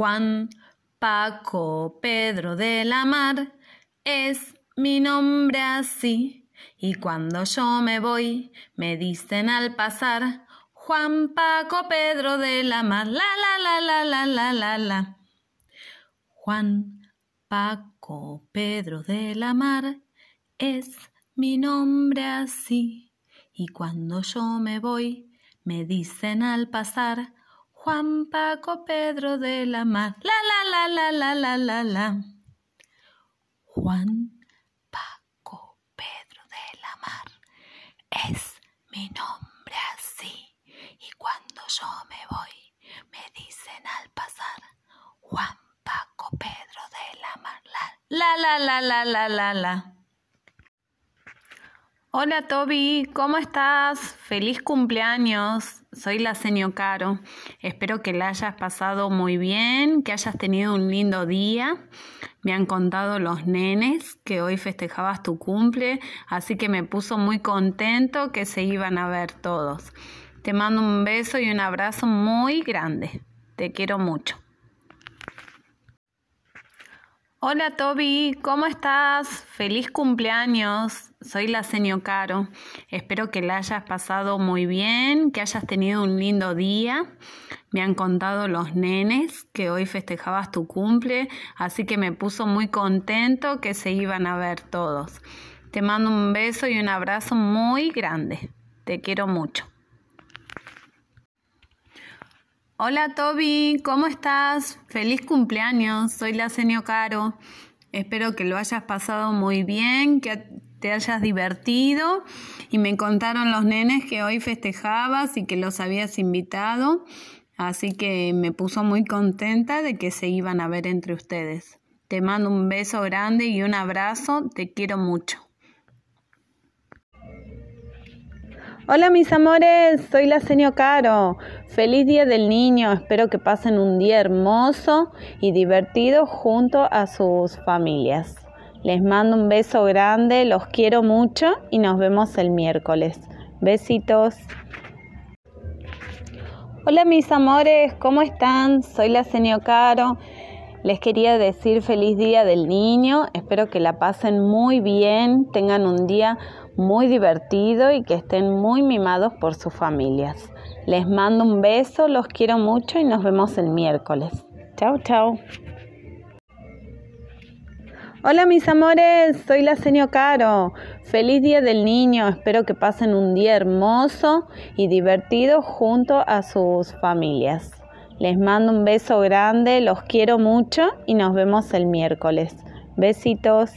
Juan, Paco, Pedro de la Mar, es mi nombre así. Y cuando yo me voy, me dicen al pasar, Juan, Paco, Pedro de la Mar, la la la la la la la la. Juan, Paco, Pedro de la Mar, es mi nombre así. Y cuando yo me voy, me dicen al pasar, Juan Paco Pedro de la Mar. La la la la la la la la. Juan Paco Pedro de la Mar es mi nombre así. Y cuando yo me voy, me dicen al pasar, Juan Paco Pedro de la Mar. La la la la la la la. Hola Toby, ¿cómo estás? Feliz cumpleaños. Soy la señor Caro. Espero que la hayas pasado muy bien, que hayas tenido un lindo día. Me han contado los nenes que hoy festejabas tu cumple, así que me puso muy contento que se iban a ver todos. Te mando un beso y un abrazo muy grande. Te quiero mucho. Hola Toby, ¿cómo estás? Feliz cumpleaños. Soy la señor Caro. Espero que la hayas pasado muy bien, que hayas tenido un lindo día. Me han contado los nenes que hoy festejabas tu cumple, así que me puso muy contento que se iban a ver todos. Te mando un beso y un abrazo muy grande. Te quiero mucho. Hola Toby, ¿cómo estás? Feliz cumpleaños, soy la señor Caro. Espero que lo hayas pasado muy bien, que te hayas divertido y me contaron los nenes que hoy festejabas y que los habías invitado, así que me puso muy contenta de que se iban a ver entre ustedes. Te mando un beso grande y un abrazo, te quiero mucho. Hola mis amores, soy la señor Caro. Feliz Día del Niño, espero que pasen un día hermoso y divertido junto a sus familias. Les mando un beso grande, los quiero mucho y nos vemos el miércoles. Besitos. Hola mis amores, ¿cómo están? Soy la señor Caro. Les quería decir feliz día del niño, espero que la pasen muy bien, tengan un día muy divertido y que estén muy mimados por sus familias. Les mando un beso, los quiero mucho y nos vemos el miércoles. Chao, chao. Hola mis amores, soy la señor Caro. Feliz Día del Niño, espero que pasen un día hermoso y divertido junto a sus familias. Les mando un beso grande, los quiero mucho y nos vemos el miércoles. Besitos.